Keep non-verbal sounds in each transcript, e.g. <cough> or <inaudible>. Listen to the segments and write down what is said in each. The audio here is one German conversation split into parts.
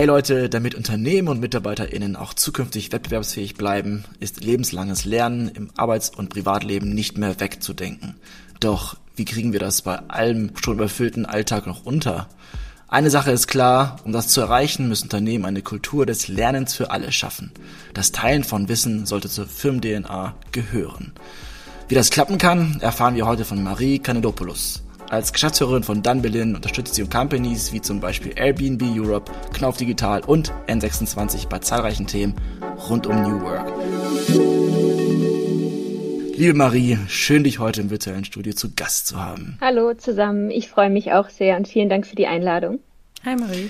Hey Leute, damit Unternehmen und MitarbeiterInnen auch zukünftig wettbewerbsfähig bleiben, ist lebenslanges Lernen im Arbeits- und Privatleben nicht mehr wegzudenken. Doch wie kriegen wir das bei allem schon überfüllten Alltag noch unter? Eine Sache ist klar, um das zu erreichen, müssen Unternehmen eine Kultur des Lernens für alle schaffen. Das Teilen von Wissen sollte zur Firmen-DNA gehören. Wie das klappen kann, erfahren wir heute von Marie Kanedopoulos. Als Geschäftsführerin von Dunbillin unterstützt sie Companies wie zum Beispiel Airbnb Europe, Knauf Digital und N26 bei zahlreichen Themen rund um New Work. Liebe Marie, schön dich heute im virtuellen Studio zu Gast zu haben. Hallo zusammen, ich freue mich auch sehr und vielen Dank für die Einladung. Hi Marie.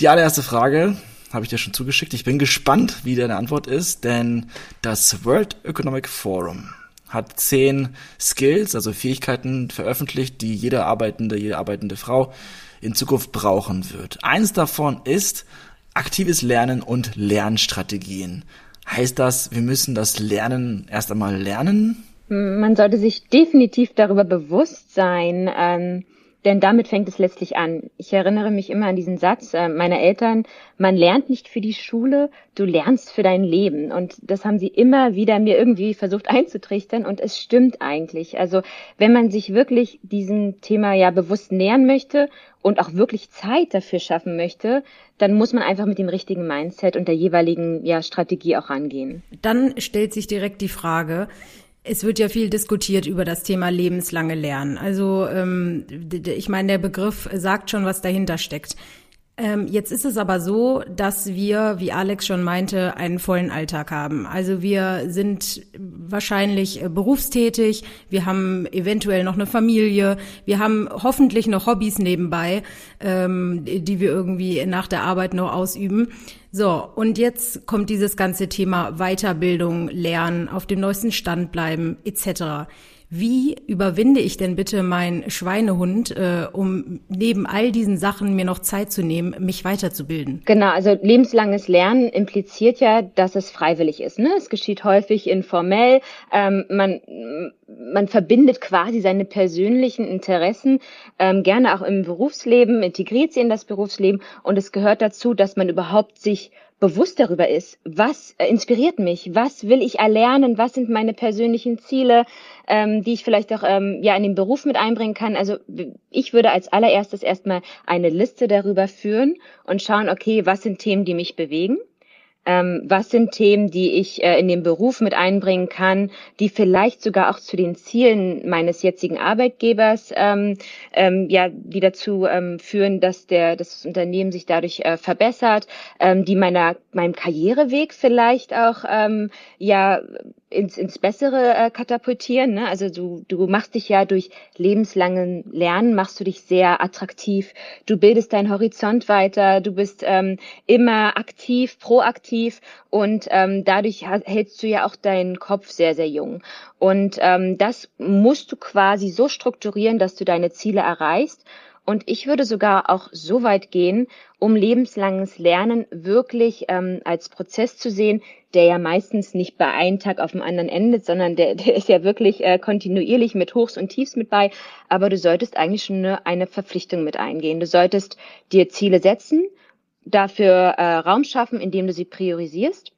Die allererste Frage habe ich dir schon zugeschickt. Ich bin gespannt, wie deine Antwort ist, denn das World Economic Forum hat zehn Skills, also Fähigkeiten veröffentlicht, die jede arbeitende, jede arbeitende Frau in Zukunft brauchen wird. Eins davon ist aktives Lernen und Lernstrategien. Heißt das, wir müssen das Lernen erst einmal lernen? Man sollte sich definitiv darüber bewusst sein, ähm, denn damit fängt es letztlich an. Ich erinnere mich immer an diesen Satz äh, meiner Eltern, man lernt nicht für die Schule, du lernst für dein Leben. Und das haben sie immer wieder mir irgendwie versucht einzutrichtern und es stimmt eigentlich. Also wenn man sich wirklich diesem Thema ja bewusst nähern möchte und auch wirklich Zeit dafür schaffen möchte, dann muss man einfach mit dem richtigen Mindset und der jeweiligen ja, Strategie auch rangehen. Dann stellt sich direkt die Frage, es wird ja viel diskutiert über das Thema lebenslange Lernen. Also ähm, ich meine, der Begriff sagt schon, was dahinter steckt. Ähm, jetzt ist es aber so, dass wir, wie Alex schon meinte, einen vollen Alltag haben. Also wir sind wahrscheinlich äh, berufstätig, wir haben eventuell noch eine Familie, wir haben hoffentlich noch Hobbys nebenbei, ähm, die wir irgendwie nach der Arbeit noch ausüben. So, und jetzt kommt dieses ganze Thema Weiterbildung, Lernen, auf dem neuesten Stand bleiben etc. Wie überwinde ich denn bitte meinen Schweinehund, äh, um neben all diesen Sachen mir noch Zeit zu nehmen, mich weiterzubilden? Genau, also lebenslanges Lernen impliziert ja, dass es freiwillig ist. Ne? Es geschieht häufig informell. Ähm, man, man verbindet quasi seine persönlichen Interessen ähm, gerne auch im Berufsleben, integriert sie in das Berufsleben und es gehört dazu, dass man überhaupt sich bewusst darüber ist, was äh, inspiriert mich, was will ich erlernen, was sind meine persönlichen Ziele, ähm, die ich vielleicht auch ähm, ja in den Beruf mit einbringen kann. Also ich würde als allererstes erstmal eine Liste darüber führen und schauen, okay, was sind Themen, die mich bewegen ähm, was sind Themen, die ich äh, in den Beruf mit einbringen kann, die vielleicht sogar auch zu den Zielen meines jetzigen Arbeitgebers ähm, ähm, ja, die dazu ähm, führen, dass der das Unternehmen sich dadurch äh, verbessert, ähm, die meiner meinem Karriereweg vielleicht auch ähm, ja ins, ins Bessere äh, katapultieren. Ne? Also du, du machst dich ja durch lebenslangen Lernen, machst du dich sehr attraktiv. Du bildest deinen Horizont weiter, du bist ähm, immer aktiv, proaktiv und ähm, dadurch hältst du ja auch deinen Kopf sehr, sehr jung. Und ähm, das musst du quasi so strukturieren, dass du deine Ziele erreichst. Und ich würde sogar auch so weit gehen, um lebenslanges Lernen wirklich ähm, als Prozess zu sehen, der ja meistens nicht bei einem Tag auf dem anderen endet, sondern der, <laughs> der ist ja wirklich äh, kontinuierlich mit Hochs und Tiefs mit bei. Aber du solltest eigentlich schon eine, eine Verpflichtung mit eingehen. Du solltest dir Ziele setzen, dafür äh, Raum schaffen, indem du sie priorisierst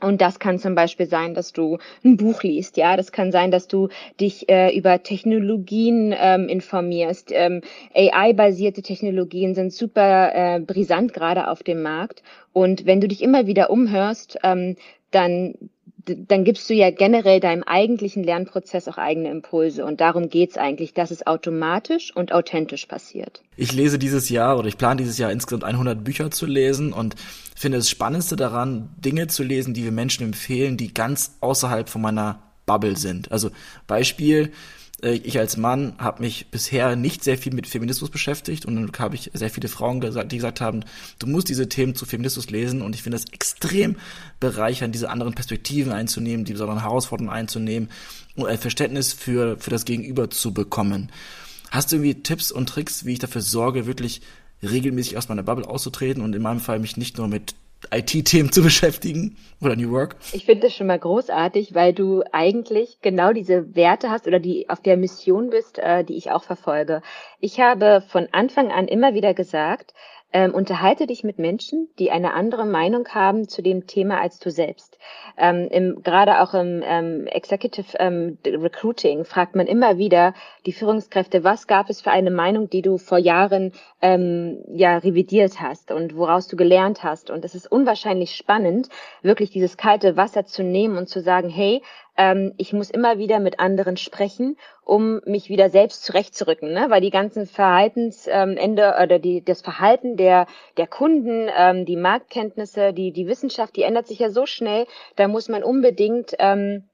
und das kann zum Beispiel sein, dass du ein Buch liest, ja. Das kann sein, dass du dich äh, über Technologien ähm, informierst. Ähm, AI-basierte Technologien sind super äh, brisant gerade auf dem Markt. Und wenn du dich immer wieder umhörst, ähm, dann dann gibst du ja generell deinem eigentlichen Lernprozess auch eigene Impulse. Und darum geht's eigentlich, dass es automatisch und authentisch passiert. Ich lese dieses Jahr oder ich plane dieses Jahr insgesamt 100 Bücher zu lesen und finde das Spannendste daran, Dinge zu lesen, die wir Menschen empfehlen, die ganz außerhalb von meiner Bubble sind. Also Beispiel, ich als Mann habe mich bisher nicht sehr viel mit Feminismus beschäftigt und dann habe ich sehr viele Frauen gesagt, die gesagt haben, du musst diese Themen zu Feminismus lesen und ich finde das extrem bereichernd, diese anderen Perspektiven einzunehmen, die besonderen Herausforderungen einzunehmen und ein Verständnis für, für das Gegenüber zu bekommen. Hast du irgendwie Tipps und Tricks, wie ich dafür sorge, wirklich regelmäßig aus meiner Bubble auszutreten und in meinem Fall mich nicht nur mit IT-Themen zu <laughs> beschäftigen oder New Work? Ich finde das schon mal großartig, weil du eigentlich genau diese Werte hast oder die auf der Mission bist, äh, die ich auch verfolge. Ich habe von Anfang an immer wieder gesagt, ähm, unterhalte dich mit Menschen, die eine andere Meinung haben zu dem Thema als du selbst. Ähm, im, gerade auch im ähm, Executive ähm, Recruiting fragt man immer wieder die Führungskräfte, was gab es für eine Meinung, die du vor Jahren ähm, ja revidiert hast und woraus du gelernt hast. Und es ist unwahrscheinlich spannend, wirklich dieses kalte Wasser zu nehmen und zu sagen, hey, ähm, ich muss immer wieder mit anderen sprechen, um mich wieder selbst zurechtzurücken, ne? weil die ganzen Verhaltensende ähm, oder die, das Verhalten der, der Kunden, ähm, die Marktkenntnisse, die, die Wissenschaft, die ändert sich ja so schnell, da muss man unbedingt ähm,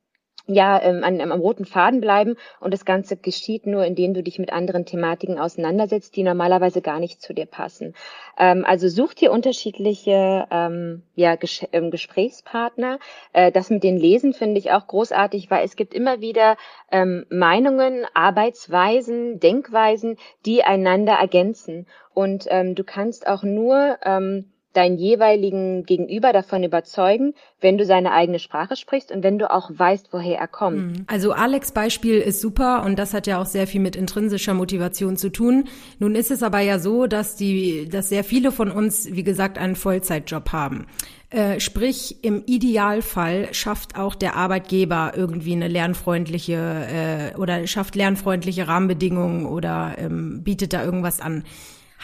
ja ähm, an, am roten Faden bleiben und das Ganze geschieht nur, indem du dich mit anderen Thematiken auseinandersetzt, die normalerweise gar nicht zu dir passen. Ähm, also such dir unterschiedliche ähm, ja, Ges ähm, Gesprächspartner. Äh, das mit den Lesen finde ich auch großartig, weil es gibt immer wieder ähm, Meinungen, Arbeitsweisen, Denkweisen, die einander ergänzen. Und ähm, du kannst auch nur ähm, deinen jeweiligen Gegenüber davon überzeugen, wenn du seine eigene Sprache sprichst und wenn du auch weißt, woher er kommt. Mhm. Also Alex Beispiel ist super und das hat ja auch sehr viel mit intrinsischer Motivation zu tun. Nun ist es aber ja so, dass die, dass sehr viele von uns, wie gesagt, einen Vollzeitjob haben. Äh, sprich, im Idealfall schafft auch der Arbeitgeber irgendwie eine lernfreundliche äh, oder schafft lernfreundliche Rahmenbedingungen oder ähm, bietet da irgendwas an.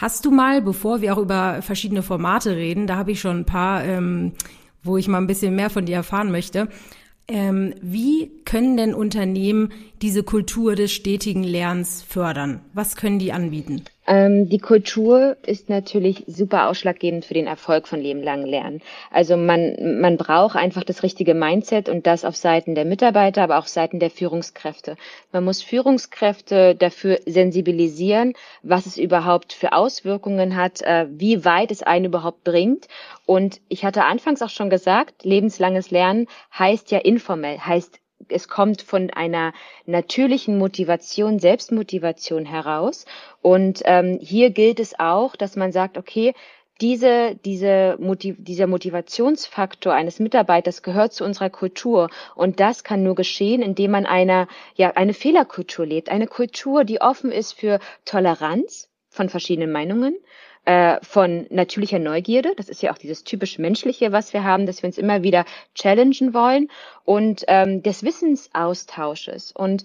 Hast du mal, bevor wir auch über verschiedene Formate reden, da habe ich schon ein paar, ähm, wo ich mal ein bisschen mehr von dir erfahren möchte. Ähm, wie können denn Unternehmen diese Kultur des stetigen Lernens fördern? Was können die anbieten? Ähm, die Kultur ist natürlich super ausschlaggebend für den Erfolg von lebenlangen Lernen. Also man, man braucht einfach das richtige Mindset und das auf Seiten der Mitarbeiter, aber auch Seiten der Führungskräfte. Man muss Führungskräfte dafür sensibilisieren, was es überhaupt für Auswirkungen hat, äh, wie weit es einen überhaupt bringt. Und ich hatte anfangs auch schon gesagt, lebenslanges Lernen heißt ja informell, heißt es kommt von einer natürlichen Motivation, Selbstmotivation heraus. Und ähm, hier gilt es auch, dass man sagt, okay, diese, diese Motiv dieser Motivationsfaktor eines Mitarbeiters gehört zu unserer Kultur. Und das kann nur geschehen, indem man einer, ja, eine Fehlerkultur lebt. Eine Kultur, die offen ist für Toleranz von verschiedenen Meinungen, äh, von natürlicher Neugierde. Das ist ja auch dieses typisch Menschliche, was wir haben, dass wir uns immer wieder challengen wollen und ähm, des Wissensaustausches. Und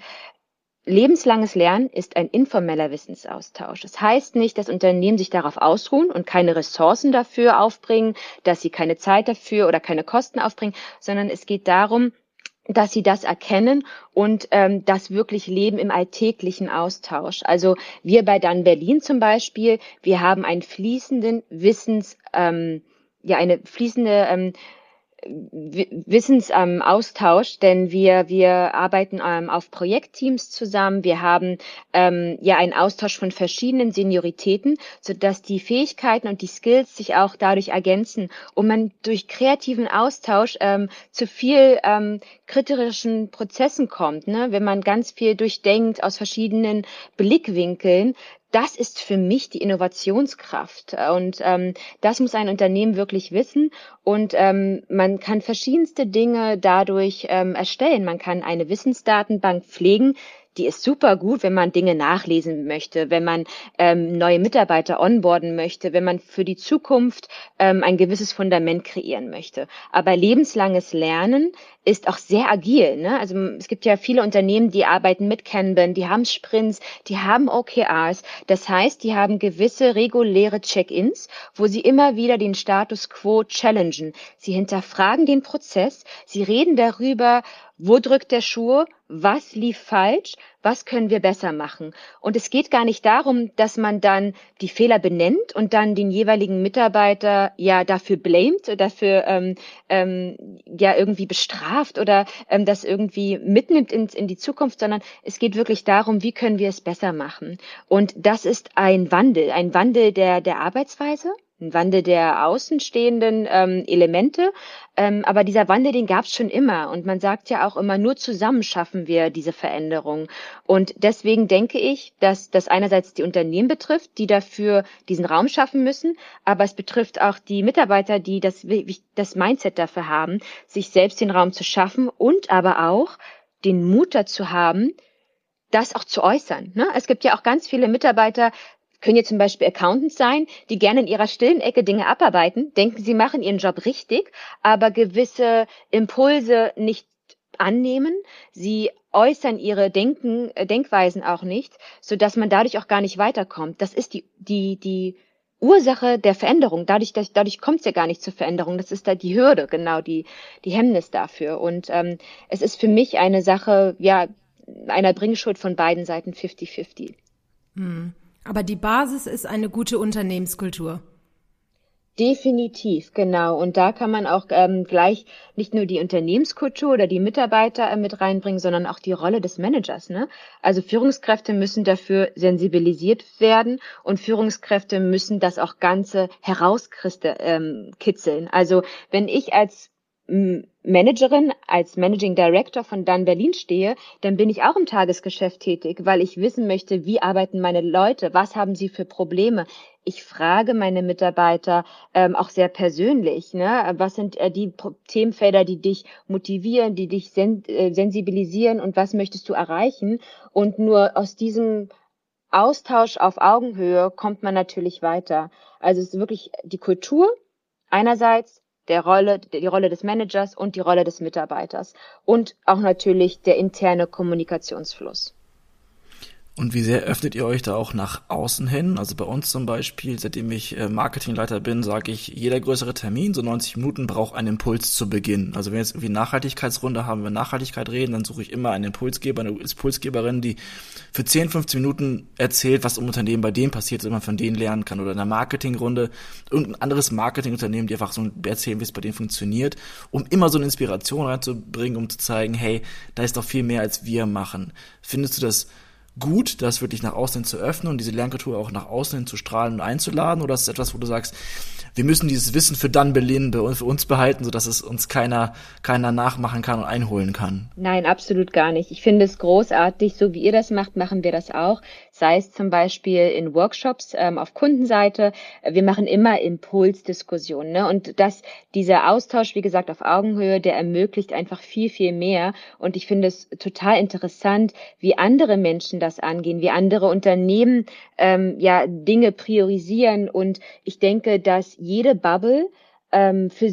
Lebenslanges Lernen ist ein informeller Wissensaustausch. Das heißt nicht, dass Unternehmen sich darauf ausruhen und keine Ressourcen dafür aufbringen, dass sie keine Zeit dafür oder keine Kosten aufbringen, sondern es geht darum, dass sie das erkennen und ähm, das wirklich leben im alltäglichen Austausch. Also wir bei Dan Berlin zum Beispiel, wir haben einen fließenden Wissens, ähm, ja eine fließende ähm, Wissensaustausch, ähm, denn wir, wir arbeiten ähm, auf Projektteams zusammen. Wir haben ähm, ja einen Austausch von verschiedenen Senioritäten, sodass die Fähigkeiten und die Skills sich auch dadurch ergänzen und man durch kreativen Austausch ähm, zu viel ähm, kritischen Prozessen kommt. Ne? Wenn man ganz viel durchdenkt aus verschiedenen Blickwinkeln, das ist für mich die Innovationskraft. Und ähm, das muss ein Unternehmen wirklich wissen. Und ähm, man kann verschiedenste Dinge dadurch ähm, erstellen. Man kann eine Wissensdatenbank pflegen, die ist super gut, wenn man Dinge nachlesen möchte, wenn man ähm, neue Mitarbeiter onboarden möchte, wenn man für die Zukunft ähm, ein gewisses Fundament kreieren möchte. Aber lebenslanges Lernen ist auch sehr agil. Ne? Also es gibt ja viele Unternehmen, die arbeiten mit Kanban, die haben Sprints, die haben OKRs. Das heißt, die haben gewisse reguläre Check-ins, wo sie immer wieder den Status quo challengen. Sie hinterfragen den Prozess, sie reden darüber, wo drückt der Schuh? Was lief falsch? Was können wir besser machen? Und es geht gar nicht darum, dass man dann die Fehler benennt und dann den jeweiligen Mitarbeiter ja dafür blamet, dafür ähm, ähm, ja irgendwie bestraft oder ähm, das irgendwie mitnimmt in, in die Zukunft, sondern es geht wirklich darum, wie können wir es besser machen? Und das ist ein Wandel, ein Wandel der, der Arbeitsweise Wandel der außenstehenden ähm, Elemente. Ähm, aber dieser Wandel, den gab es schon immer. Und man sagt ja auch immer, nur zusammen schaffen wir diese Veränderung. Und deswegen denke ich, dass das einerseits die Unternehmen betrifft, die dafür diesen Raum schaffen müssen, aber es betrifft auch die Mitarbeiter, die das, das Mindset dafür haben, sich selbst den Raum zu schaffen und aber auch den Mut dazu haben, das auch zu äußern. Ne? Es gibt ja auch ganz viele Mitarbeiter, können jetzt zum Beispiel Accountants sein, die gerne in ihrer stillen Ecke Dinge abarbeiten, denken, sie machen ihren Job richtig, aber gewisse Impulse nicht annehmen. Sie äußern ihre Denken, äh, Denkweisen auch nicht, so dass man dadurch auch gar nicht weiterkommt. Das ist die, die, die Ursache der Veränderung. Dadurch, dadurch kommt es ja gar nicht zur Veränderung. Das ist da die Hürde, genau, die, die Hemmnis dafür. Und ähm, es ist für mich eine Sache, ja, einer Bringschuld von beiden Seiten 50-50. Hm. Aber die Basis ist eine gute Unternehmenskultur. Definitiv, genau. Und da kann man auch ähm, gleich nicht nur die Unternehmenskultur oder die Mitarbeiter äh, mit reinbringen, sondern auch die Rolle des Managers. Ne? Also Führungskräfte müssen dafür sensibilisiert werden und Führungskräfte müssen das auch Ganze herauskitzeln. Ähm, also wenn ich als Managerin, als Managing Director von Dann Berlin stehe, dann bin ich auch im Tagesgeschäft tätig, weil ich wissen möchte, wie arbeiten meine Leute, was haben sie für Probleme. Ich frage meine Mitarbeiter ähm, auch sehr persönlich, ne? was sind äh, die Themenfelder, die dich motivieren, die dich sen äh, sensibilisieren und was möchtest du erreichen. Und nur aus diesem Austausch auf Augenhöhe kommt man natürlich weiter. Also es ist wirklich die Kultur einerseits, der Rolle, die Rolle des Managers und die Rolle des Mitarbeiters und auch natürlich der interne Kommunikationsfluss. Und wie sehr öffnet ihr euch da auch nach außen hin? Also bei uns zum Beispiel, seitdem ich äh, Marketingleiter bin, sage ich, jeder größere Termin, so 90 Minuten, braucht einen Impuls zu Beginn. Also wenn wir jetzt irgendwie Nachhaltigkeitsrunde haben, wenn wir Nachhaltigkeit reden, dann suche ich immer einen Impulsgeber, eine Impulsgeberin, die für 10, 15 Minuten erzählt, was im Unternehmen bei denen passiert, dass man von denen lernen kann. Oder in einer Marketingrunde irgendein anderes Marketingunternehmen, die einfach so erzählen, wie es bei denen funktioniert, um immer so eine Inspiration reinzubringen, um zu zeigen, hey, da ist doch viel mehr, als wir machen. Findest du das gut, das wirklich nach außen zu öffnen und diese Lernkultur auch nach außen hin zu strahlen und einzuladen? Oder ist es etwas, wo du sagst, wir müssen dieses Wissen für dann Berlin für uns behalten, sodass es uns keiner, keiner nachmachen kann und einholen kann? Nein, absolut gar nicht. Ich finde es großartig. So wie ihr das macht, machen wir das auch. Sei es zum Beispiel in Workshops ähm, auf Kundenseite. Wir machen immer Impulsdiskussionen. Ne? Und das, dieser Austausch, wie gesagt, auf Augenhöhe, der ermöglicht einfach viel, viel mehr. Und ich finde es total interessant, wie andere Menschen das angehen, wie andere Unternehmen ähm, ja Dinge priorisieren. Und ich denke, dass jede Bubble ähm, für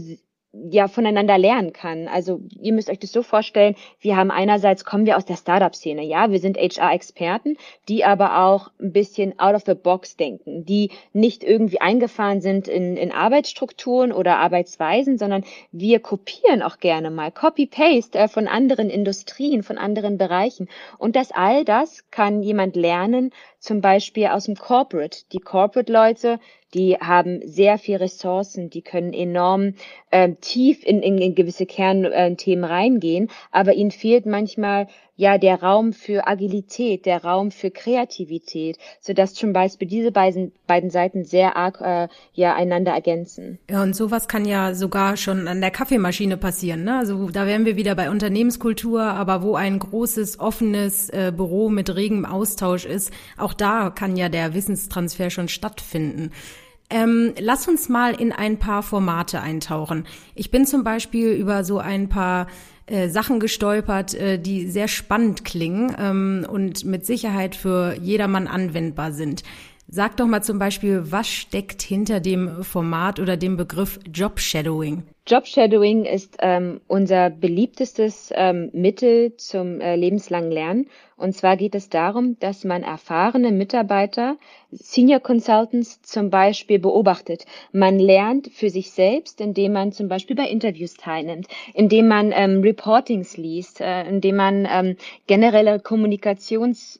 ja voneinander lernen kann. Also ihr müsst euch das so vorstellen, wir haben einerseits kommen wir aus der Startup-Szene, ja, wir sind HR-Experten, die aber auch ein bisschen out of the box denken, die nicht irgendwie eingefahren sind in, in Arbeitsstrukturen oder Arbeitsweisen, sondern wir kopieren auch gerne mal Copy-Paste äh, von anderen Industrien, von anderen Bereichen. Und das all das kann jemand lernen, zum Beispiel aus dem Corporate. Die Corporate-Leute, die haben sehr viel Ressourcen, die können enorm äh, tief in, in, in gewisse Kernthemen reingehen, aber ihnen fehlt manchmal ja der Raum für Agilität, der Raum für Kreativität, so dass zum Beispiel diese beiden, beiden Seiten sehr arg äh, ja einander ergänzen. Ja, und sowas kann ja sogar schon an der Kaffeemaschine passieren. Ne? Also da wären wir wieder bei Unternehmenskultur, aber wo ein großes, offenes äh, Büro mit regem Austausch ist, auch da kann ja der Wissenstransfer schon stattfinden. Ähm, lass uns mal in ein paar Formate eintauchen. Ich bin zum Beispiel über so ein paar äh, Sachen gestolpert, äh, die sehr spannend klingen ähm, und mit Sicherheit für jedermann anwendbar sind. Sag doch mal zum Beispiel, was steckt hinter dem Format oder dem Begriff Job Shadowing? Job Shadowing ist ähm, unser beliebtestes ähm, Mittel zum äh, lebenslangen Lernen. Und zwar geht es darum, dass man erfahrene Mitarbeiter, Senior Consultants zum Beispiel beobachtet. Man lernt für sich selbst, indem man zum Beispiel bei Interviews teilnimmt, indem man ähm, Reportings liest, äh, indem man ähm, generelle Kommunikations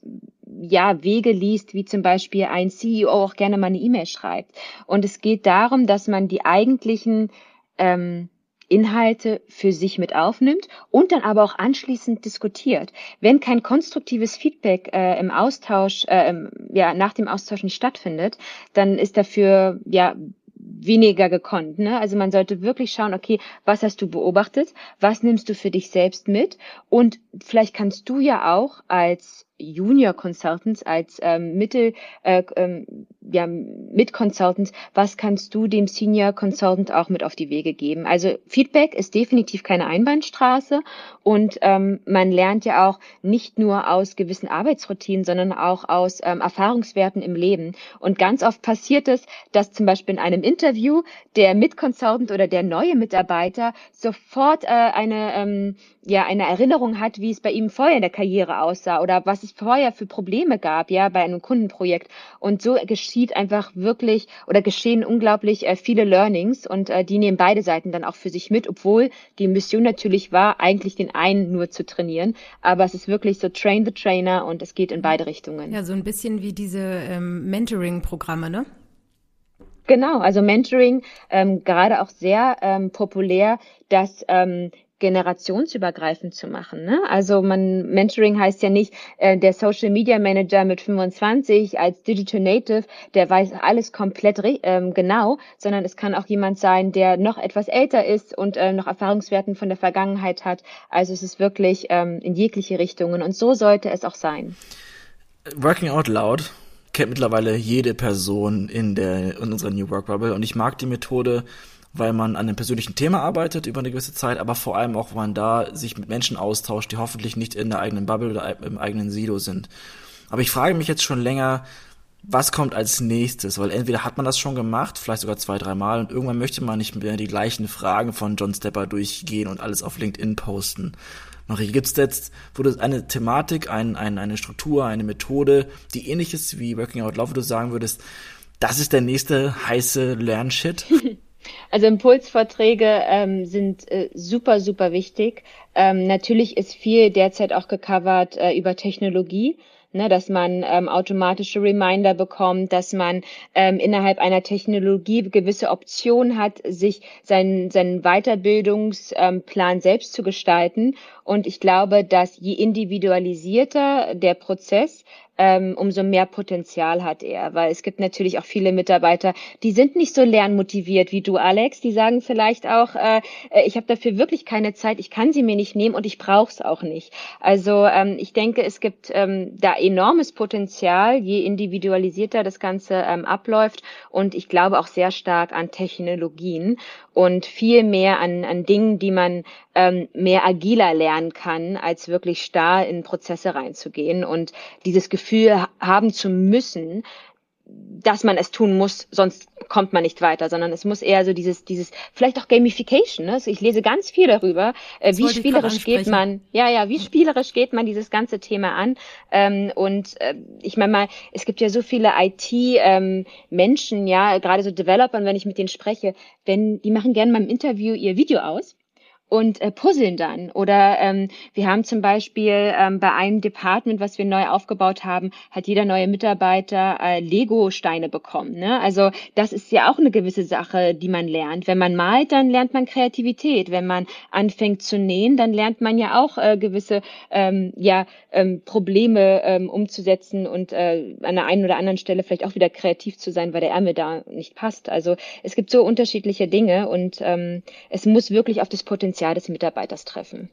ja, Wege liest, wie zum Beispiel ein CEO auch gerne mal eine E-Mail schreibt. Und es geht darum, dass man die eigentlichen ähm, Inhalte für sich mit aufnimmt und dann aber auch anschließend diskutiert. Wenn kein konstruktives Feedback äh, im Austausch, äh, im, ja, nach dem Austausch nicht stattfindet, dann ist dafür ja weniger gekonnt. Ne? Also man sollte wirklich schauen, okay, was hast du beobachtet, was nimmst du für dich selbst mit und vielleicht kannst du ja auch als Junior Consultants, als ähm, Mittel, äh, ähm, ja, mit Consultants, was kannst du dem Senior Consultant auch mit auf die Wege geben? Also Feedback ist definitiv keine Einbahnstraße und ähm, man lernt ja auch nicht nur aus gewissen Arbeitsroutinen, sondern auch aus ähm, Erfahrungswerten im Leben. Und ganz oft passiert es, dass zum Beispiel in einem Interview der Mitconsultant oder der neue Mitarbeiter sofort äh, eine ähm, ja eine Erinnerung hat, wie es bei ihm vorher in der Karriere aussah oder was es vorher für Probleme gab, ja, bei einem Kundenprojekt. Und so geschieht einfach wirklich oder geschehen unglaublich äh, viele Learnings und äh, die nehmen beide Seiten dann auch für sich mit, obwohl die Mission natürlich war, eigentlich den einen nur zu trainieren. Aber es ist wirklich so train the trainer und es geht in beide Richtungen. Ja, so ein bisschen wie diese ähm, Mentoring-Programme, ne? Genau, also Mentoring ähm, gerade auch sehr ähm, populär, dass ähm, generationsübergreifend zu machen. Ne? Also man Mentoring heißt ja nicht äh, der Social Media Manager mit 25 als Digital Native, der weiß alles komplett ähm, genau, sondern es kann auch jemand sein, der noch etwas älter ist und äh, noch Erfahrungswerten von der Vergangenheit hat. Also es ist wirklich ähm, in jegliche Richtungen und so sollte es auch sein. Working Out Loud kennt mittlerweile jede Person in der in unserer New Work Bubble und ich mag die Methode weil man an einem persönlichen Thema arbeitet über eine gewisse Zeit, aber vor allem auch, weil man da sich mit Menschen austauscht, die hoffentlich nicht in der eigenen Bubble oder im eigenen Silo sind. Aber ich frage mich jetzt schon länger, was kommt als nächstes? Weil entweder hat man das schon gemacht, vielleicht sogar zwei, dreimal, und irgendwann möchte man nicht mehr die gleichen Fragen von John Stepper durchgehen und alles auf LinkedIn posten. Marie, gibt es jetzt, du eine Thematik, ein, ein, eine Struktur, eine Methode, die ähnlich ist wie Working Out Love, wo du sagen würdest, das ist der nächste heiße Lernshit? <laughs> Also Impulsvorträge ähm, sind äh, super, super wichtig. Ähm, natürlich ist viel derzeit auch gecovert äh, über Technologie. Ne, dass man ähm, automatische Reminder bekommt, dass man ähm, innerhalb einer Technologie gewisse Optionen hat, sich seinen, seinen Weiterbildungsplan ähm, selbst zu gestalten. Und ich glaube, dass je individualisierter der Prozess, ähm, umso mehr Potenzial hat er. Weil es gibt natürlich auch viele Mitarbeiter, die sind nicht so lernmotiviert wie du, Alex. Die sagen vielleicht auch, äh, äh ich habe dafür wirklich keine Zeit, ich kann sie mir nicht nehmen und ich brauche es auch nicht. Also ähm, ich denke, es gibt ähm, da enormes Potenzial, je individualisierter das Ganze ähm, abläuft. Und ich glaube auch sehr stark an Technologien und viel mehr an, an Dingen, die man ähm, mehr agiler lernen kann, als wirklich starr in Prozesse reinzugehen und dieses Gefühl haben zu müssen, dass man es tun muss, sonst kommt man nicht weiter, sondern es muss eher so dieses, dieses, vielleicht auch Gamification. Ne? Also ich lese ganz viel darüber, äh, wie spielerisch geht man, ja, ja, wie spielerisch geht man dieses ganze Thema an. Ähm, und äh, ich meine mal, es gibt ja so viele IT-Menschen, ähm, ja, gerade so Developern, wenn ich mit denen spreche, wenn die machen gerne mal im Interview ihr Video aus und äh, puzzeln dann. Oder ähm, wir haben zum Beispiel ähm, bei einem Department, was wir neu aufgebaut haben, hat jeder neue Mitarbeiter äh, Lego-Steine bekommen. Ne? Also das ist ja auch eine gewisse Sache, die man lernt. Wenn man malt, dann lernt man Kreativität. Wenn man anfängt zu nähen, dann lernt man ja auch äh, gewisse ähm, ja, ähm, Probleme ähm, umzusetzen und äh, an der einen oder anderen Stelle vielleicht auch wieder kreativ zu sein, weil der Ärmel da nicht passt. Also es gibt so unterschiedliche Dinge und ähm, es muss wirklich auf das Potenzial Potenzial des Mitarbeiters treffen.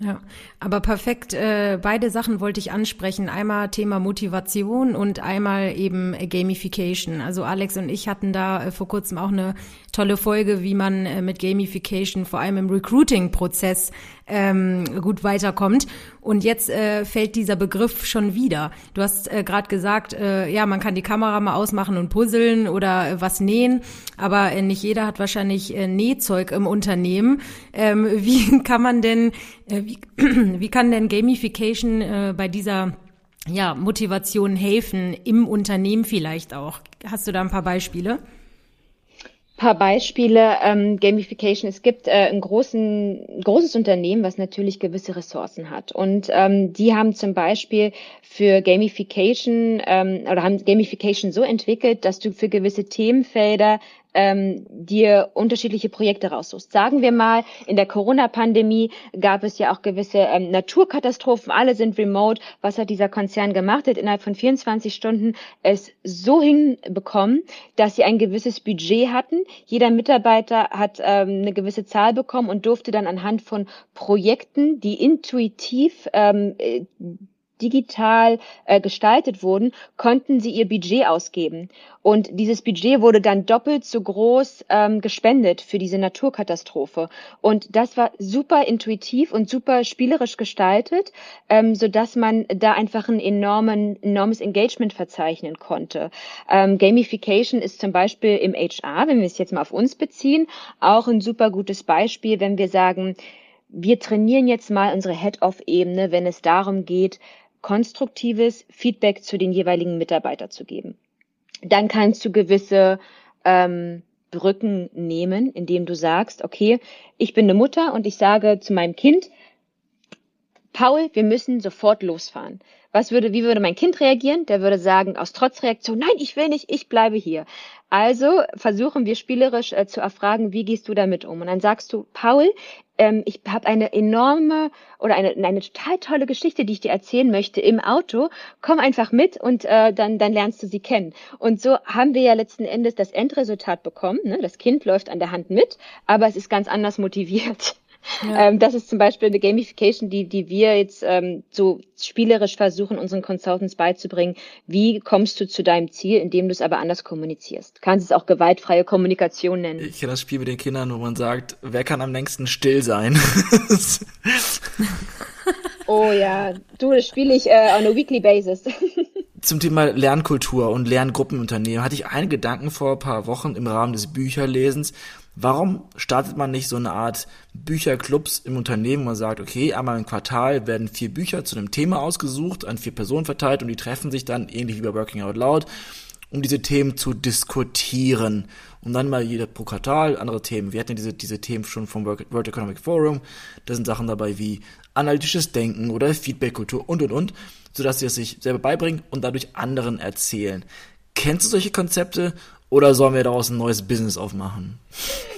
Ja, aber perfekt. Äh, beide Sachen wollte ich ansprechen. Einmal Thema Motivation und einmal eben Gamification. Also Alex und ich hatten da äh, vor kurzem auch eine tolle Folge, wie man äh, mit Gamification vor allem im Recruiting-Prozess ähm, gut weiterkommt. Und jetzt äh, fällt dieser Begriff schon wieder. Du hast äh, gerade gesagt, äh, ja, man kann die Kamera mal ausmachen und puzzeln oder äh, was nähen, aber äh, nicht jeder hat wahrscheinlich äh, Nähzeug im Unternehmen. Ähm, <laughs> wie kann man denn, äh, wie, <clears throat> wie kann denn Gamification äh, bei dieser ja, Motivation helfen, im Unternehmen vielleicht auch? Hast du da ein paar Beispiele? Paar Beispiele. Ähm, Gamification. Es gibt äh, ein großen, großes Unternehmen, was natürlich gewisse Ressourcen hat. Und ähm, die haben zum Beispiel für Gamification ähm, oder haben Gamification so entwickelt, dass du für gewisse Themenfelder ähm, dir unterschiedliche Projekte raussuchst. Sagen wir mal, in der Corona-Pandemie gab es ja auch gewisse ähm, Naturkatastrophen, alle sind remote. Was hat dieser Konzern gemacht? Hat innerhalb von 24 Stunden es so hinbekommen, dass sie ein gewisses Budget hatten. Jeder Mitarbeiter hat ähm, eine gewisse Zahl bekommen und durfte dann anhand von Projekten, die intuitiv ähm, digital äh, gestaltet wurden, konnten sie ihr Budget ausgeben. Und dieses Budget wurde dann doppelt so groß ähm, gespendet für diese Naturkatastrophe. Und das war super intuitiv und super spielerisch gestaltet, ähm, so dass man da einfach ein enormen, enormes Engagement verzeichnen konnte. Ähm, Gamification ist zum Beispiel im HR, wenn wir es jetzt mal auf uns beziehen, auch ein super gutes Beispiel, wenn wir sagen, wir trainieren jetzt mal unsere Head-Off-Ebene, wenn es darum geht, konstruktives Feedback zu den jeweiligen Mitarbeitern zu geben. Dann kannst du gewisse ähm, Brücken nehmen, indem du sagst, okay, ich bin eine Mutter und ich sage zu meinem Kind, Paul, wir müssen sofort losfahren. Was würde, wie würde mein Kind reagieren? Der würde sagen, aus Trotzreaktion, nein, ich will nicht, ich bleibe hier. Also versuchen wir spielerisch äh, zu erfragen, wie gehst du damit um? Und dann sagst du, Paul, ähm, ich habe eine enorme oder eine, eine total tolle Geschichte, die ich dir erzählen möchte im Auto. Komm einfach mit und äh, dann, dann lernst du sie kennen. Und so haben wir ja letzten Endes das Endresultat bekommen. Ne? Das Kind läuft an der Hand mit, aber es ist ganz anders motiviert. Ja. Ähm, das ist zum Beispiel eine Gamification, die, die wir jetzt ähm, so spielerisch versuchen, unseren Consultants beizubringen. Wie kommst du zu deinem Ziel, indem du es aber anders kommunizierst? Du kannst es auch gewaltfreie Kommunikation nennen. Ich kenne das Spiel mit den Kindern, wo man sagt, wer kann am längsten still sein? <laughs> oh ja, du, das spiele ich äh, on a weekly basis. <laughs> Zum Thema Lernkultur und Lerngruppenunternehmen hatte ich einen Gedanken vor ein paar Wochen im Rahmen des Bücherlesens. Warum startet man nicht so eine Art Bücherclubs im Unternehmen, man sagt, okay, einmal im Quartal werden vier Bücher zu einem Thema ausgesucht, an vier Personen verteilt und die treffen sich dann, ähnlich wie bei Working Out Loud, um diese Themen zu diskutieren. Und dann mal jeder pro Quartal andere Themen. Wir hatten ja diese, diese Themen schon vom World Economic Forum. Da sind Sachen dabei wie analytisches Denken oder Feedbackkultur und und und, sodass sie es sich selber beibringen und dadurch anderen erzählen. Kennst du solche Konzepte oder sollen wir daraus ein neues Business aufmachen?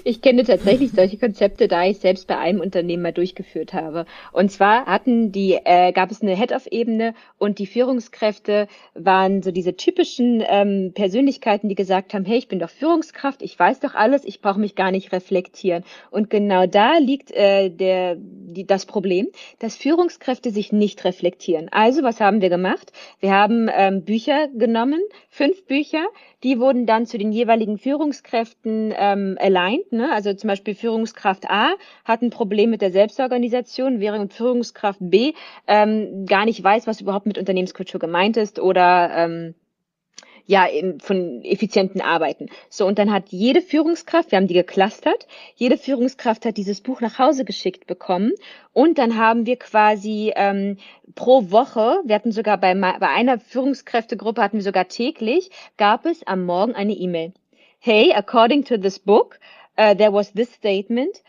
Ich kenne tatsächlich solche Konzepte, da ich selbst bei einem Unternehmen mal durchgeführt habe. Und zwar hatten die, äh, gab es eine Head-of-Ebene und die Führungskräfte waren so diese typischen ähm, Persönlichkeiten, die gesagt haben, hey, ich bin doch Führungskraft, ich weiß doch alles, ich brauche mich gar nicht reflektieren. Und genau da liegt äh, der, die, das Problem, dass Führungskräfte sich nicht reflektieren. Also was haben wir gemacht? Wir haben ähm, Bücher genommen, fünf Bücher, die wurden dann zu den jeweiligen Führungskräften ähm, aligned. Ne? Also zum Beispiel Führungskraft A hat ein Problem mit der Selbstorganisation, während Führungskraft B ähm, gar nicht weiß, was überhaupt mit Unternehmenskultur gemeint ist oder ähm, ja, von effizienten Arbeiten. So, und dann hat jede Führungskraft, wir haben die geclustert, jede Führungskraft hat dieses Buch nach Hause geschickt bekommen und dann haben wir quasi ähm, pro Woche, wir hatten sogar bei, bei einer Führungskräftegruppe hatten wir sogar täglich, gab es am Morgen eine E-Mail. Hey, according to this book, uh, there was this statement.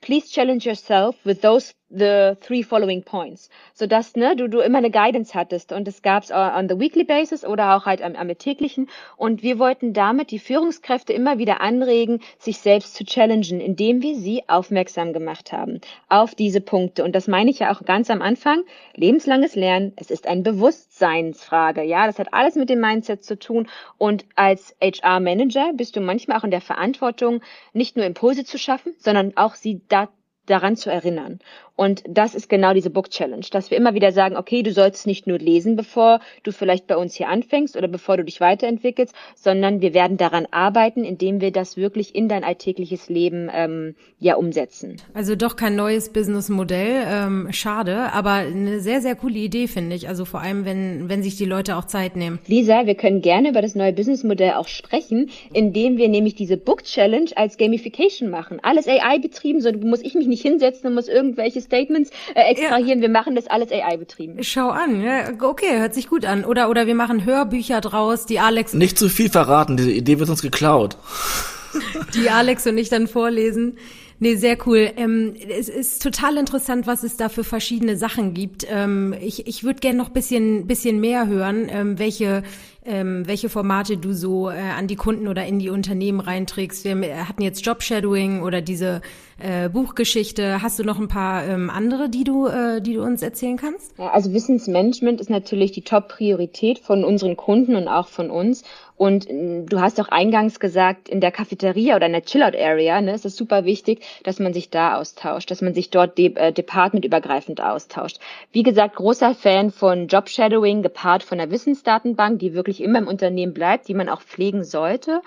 Please challenge yourself with those the three following points, so dass ne, du, du immer eine Guidance hattest. Und es gab's on the weekly basis oder auch halt am, am täglichen. Und wir wollten damit die Führungskräfte immer wieder anregen, sich selbst zu challengen, indem wir sie aufmerksam gemacht haben auf diese Punkte. Und das meine ich ja auch ganz am Anfang, lebenslanges Lernen, es ist eine Bewusstseinsfrage, ja, das hat alles mit dem Mindset zu tun. Und als HR Manager bist du manchmal auch in der Verantwortung, nicht nur Impulse zu schaffen, sondern auch sie da daran zu erinnern. Und das ist genau diese Book Challenge, dass wir immer wieder sagen, okay, du sollst nicht nur lesen, bevor du vielleicht bei uns hier anfängst oder bevor du dich weiterentwickelst, sondern wir werden daran arbeiten, indem wir das wirklich in dein alltägliches Leben ähm, ja umsetzen. Also doch kein neues Businessmodell, ähm, schade, aber eine sehr, sehr coole Idee, finde ich. Also vor allem, wenn, wenn sich die Leute auch Zeit nehmen. Lisa, wir können gerne über das neue Businessmodell auch sprechen, indem wir nämlich diese Book Challenge als Gamification machen. Alles AI betrieben, so muss ich mich nicht hinsetzen und muss irgendwelche Statements äh, extrahieren. Ja. Wir machen das alles AI betrieben. Schau an, ja, okay, hört sich gut an. Oder oder wir machen Hörbücher draus, die Alex. Nicht zu viel verraten, diese Idee wird uns geklaut. <laughs> Die Alex und ich dann vorlesen. Nee, sehr cool. Ähm, es ist total interessant, was es da für verschiedene Sachen gibt. Ähm, ich ich würde gerne noch bisschen, bisschen mehr hören, ähm, welche ähm, welche Formate du so äh, an die Kunden oder in die Unternehmen reinträgst. Wir hatten jetzt Jobshadowing oder diese äh, Buchgeschichte. Hast du noch ein paar ähm, andere, die du, äh, die du uns erzählen kannst? Ja, also Wissensmanagement ist natürlich die Top-Priorität von unseren Kunden und auch von uns. Und äh, du hast auch eingangs gesagt, in der Cafeteria oder in der Chillout-Area ne, ist es super wichtig, dass man sich da austauscht, dass man sich dort de äh, departmentübergreifend austauscht. Wie gesagt, großer Fan von Job Shadowing, gepaart von einer Wissensdatenbank, die wirklich immer im Unternehmen bleibt, die man auch pflegen sollte.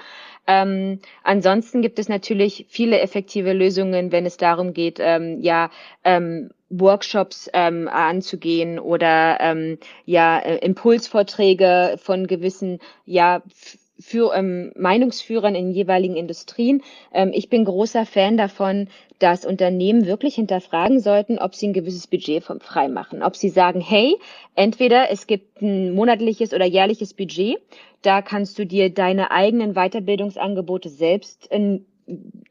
Ähm, ansonsten gibt es natürlich viele effektive Lösungen, wenn es darum geht, ähm, ja, ähm, Workshops ähm, anzugehen oder ähm, ja äh, Impulsvorträge von gewissen ja für ähm, Meinungsführern in jeweiligen Industrien. Ähm, ich bin großer Fan davon, dass Unternehmen wirklich hinterfragen sollten, ob sie ein gewisses Budget vom frei machen. Ob sie sagen, hey, entweder es gibt ein monatliches oder jährliches Budget, da kannst du dir deine eigenen Weiterbildungsangebote selbst in,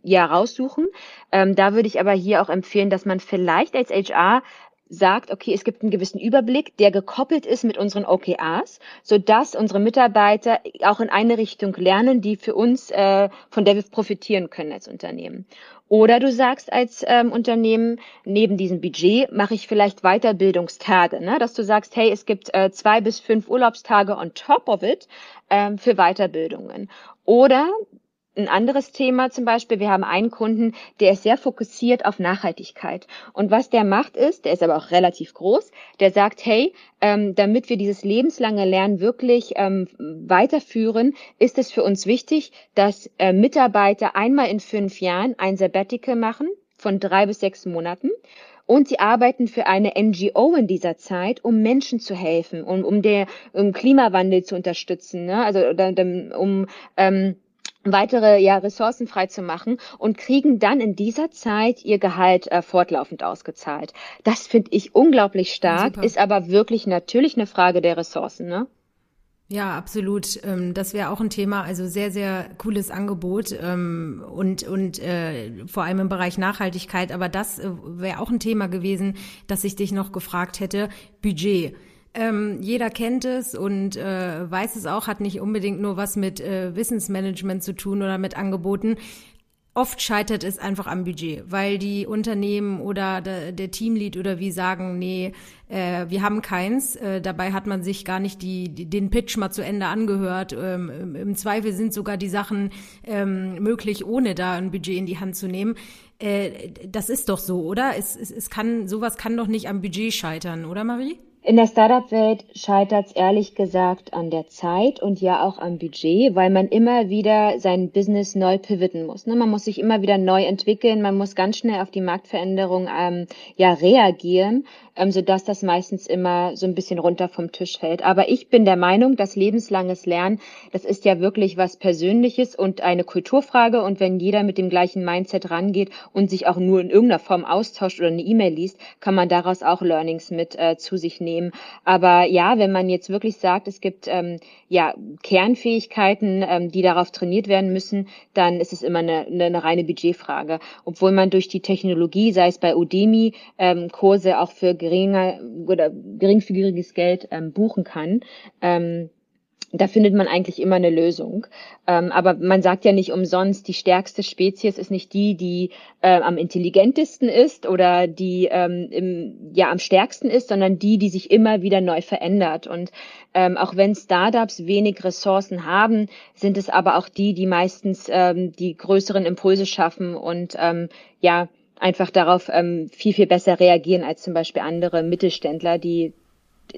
ja raussuchen. Ähm, da würde ich aber hier auch empfehlen, dass man vielleicht als HR sagt, okay, es gibt einen gewissen Überblick, der gekoppelt ist mit unseren OKRs, so dass unsere Mitarbeiter auch in eine Richtung lernen, die für uns, äh, von der wir profitieren können als Unternehmen. Oder du sagst als ähm, Unternehmen, neben diesem Budget mache ich vielleicht Weiterbildungstage, ne? dass du sagst, hey, es gibt äh, zwei bis fünf Urlaubstage on top of it ähm, für Weiterbildungen. Oder ein anderes Thema zum Beispiel, wir haben einen Kunden, der ist sehr fokussiert auf Nachhaltigkeit. Und was der macht ist, der ist aber auch relativ groß, der sagt, hey, ähm, damit wir dieses lebenslange Lernen wirklich ähm, weiterführen, ist es für uns wichtig, dass äh, Mitarbeiter einmal in fünf Jahren ein Sabbatical machen von drei bis sechs Monaten. Und sie arbeiten für eine NGO in dieser Zeit, um Menschen zu helfen, um, um den um Klimawandel zu unterstützen, ne? also um ähm, weitere ja, Ressourcen frei zu machen und kriegen dann in dieser Zeit ihr Gehalt äh, fortlaufend ausgezahlt. Das finde ich unglaublich stark, Super. ist aber wirklich natürlich eine Frage der Ressourcen. Ne? Ja, absolut. Ähm, das wäre auch ein Thema. Also sehr, sehr cooles Angebot ähm, und und äh, vor allem im Bereich Nachhaltigkeit. Aber das äh, wäre auch ein Thema gewesen, dass ich dich noch gefragt hätte. Budget. Ähm, jeder kennt es und äh, weiß es auch, hat nicht unbedingt nur was mit äh, Wissensmanagement zu tun oder mit Angeboten. Oft scheitert es einfach am Budget, weil die Unternehmen oder der, der Teamlead oder wie sagen, nee, äh, wir haben keins. Äh, dabei hat man sich gar nicht die, die, den Pitch mal zu Ende angehört. Ähm, Im Zweifel sind sogar die Sachen ähm, möglich, ohne da ein Budget in die Hand zu nehmen. Äh, das ist doch so, oder? Es, es, es kann, sowas kann doch nicht am Budget scheitern, oder Marie? In der Startup-Welt scheitert es ehrlich gesagt an der Zeit und ja auch am Budget, weil man immer wieder sein Business neu pivoten muss. Ne? Man muss sich immer wieder neu entwickeln, man muss ganz schnell auf die Marktveränderung ähm, ja reagieren ähm, sodass das meistens immer so ein bisschen runter vom Tisch fällt. Aber ich bin der Meinung, dass lebenslanges Lernen, das ist ja wirklich was Persönliches und eine Kulturfrage. Und wenn jeder mit dem gleichen Mindset rangeht und sich auch nur in irgendeiner Form austauscht oder eine E-Mail liest, kann man daraus auch Learnings mit äh, zu sich nehmen. Aber ja, wenn man jetzt wirklich sagt, es gibt ähm, ja Kernfähigkeiten, ähm, die darauf trainiert werden müssen, dann ist es immer eine, eine reine Budgetfrage. Obwohl man durch die Technologie, sei es bei Udemy, ähm, Kurse auch für geringer oder geringfügiges Geld ähm, buchen kann. Ähm, da findet man eigentlich immer eine Lösung. Ähm, aber man sagt ja nicht umsonst, die stärkste Spezies ist nicht die, die äh, am intelligentesten ist oder die ähm, im, ja am stärksten ist, sondern die, die sich immer wieder neu verändert. Und ähm, auch wenn Startups wenig Ressourcen haben, sind es aber auch die, die meistens ähm, die größeren Impulse schaffen und ähm, ja einfach darauf ähm, viel, viel besser reagieren als zum Beispiel andere Mittelständler, die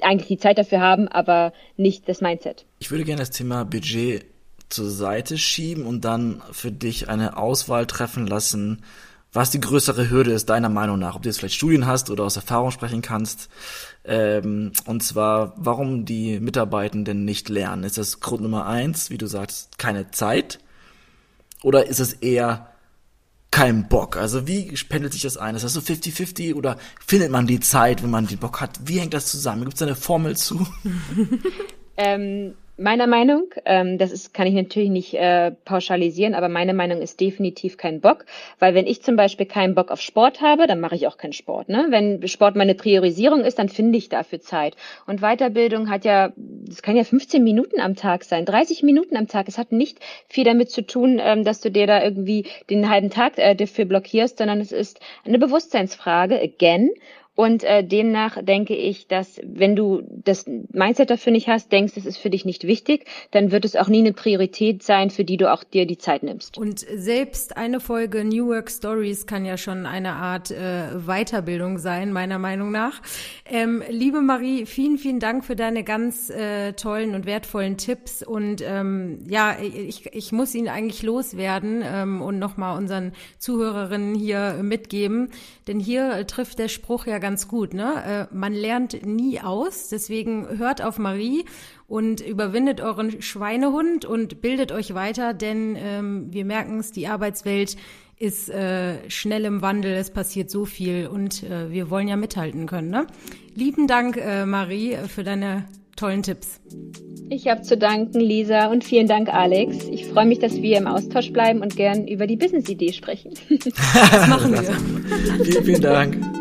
eigentlich die Zeit dafür haben, aber nicht das Mindset. Ich würde gerne das Thema Budget zur Seite schieben und dann für dich eine Auswahl treffen lassen, was die größere Hürde ist, deiner Meinung nach. Ob du jetzt vielleicht Studien hast oder aus Erfahrung sprechen kannst. Ähm, und zwar, warum die Mitarbeitenden nicht lernen. Ist das Grund Nummer eins, wie du sagst, keine Zeit? Oder ist es eher keinen Bock. Also wie pendelt sich das ein? Ist das so 50-50 oder findet man die Zeit, wenn man den Bock hat? Wie hängt das zusammen? Gibt es eine Formel zu? <laughs> ähm, Meiner Meinung, ähm, das ist, kann ich natürlich nicht äh, pauschalisieren, aber meine Meinung ist definitiv kein Bock, weil wenn ich zum Beispiel keinen Bock auf Sport habe, dann mache ich auch keinen Sport. Ne? Wenn Sport meine Priorisierung ist, dann finde ich dafür Zeit. Und Weiterbildung hat ja, das kann ja 15 Minuten am Tag sein, 30 Minuten am Tag. Es hat nicht viel damit zu tun, ähm, dass du dir da irgendwie den halben Tag äh, dafür blockierst, sondern es ist eine Bewusstseinsfrage, again. Und äh, demnach denke ich, dass wenn du das Mindset dafür nicht hast, denkst, es ist für dich nicht wichtig, dann wird es auch nie eine Priorität sein, für die du auch dir die Zeit nimmst. Und selbst eine Folge New Work Stories kann ja schon eine Art äh, Weiterbildung sein, meiner Meinung nach. Ähm, liebe Marie, vielen, vielen Dank für deine ganz äh, tollen und wertvollen Tipps. Und ähm, ja, ich, ich muss ihn eigentlich loswerden ähm, und nochmal unseren Zuhörerinnen hier mitgeben. Denn hier trifft der Spruch ja ganz ganz gut, ne? Äh, man lernt nie aus, deswegen hört auf Marie und überwindet euren Schweinehund und bildet euch weiter, denn ähm, wir merken es, die Arbeitswelt ist äh, schnell im Wandel, es passiert so viel und äh, wir wollen ja mithalten können. Ne? Lieben Dank, äh, Marie, für deine tollen Tipps. Ich habe zu danken, Lisa, und vielen Dank, Alex. Ich freue mich, dass wir im Austausch bleiben und gern über die Business-Idee sprechen. <laughs> <laughs> das machen wir. vielen, vielen Dank.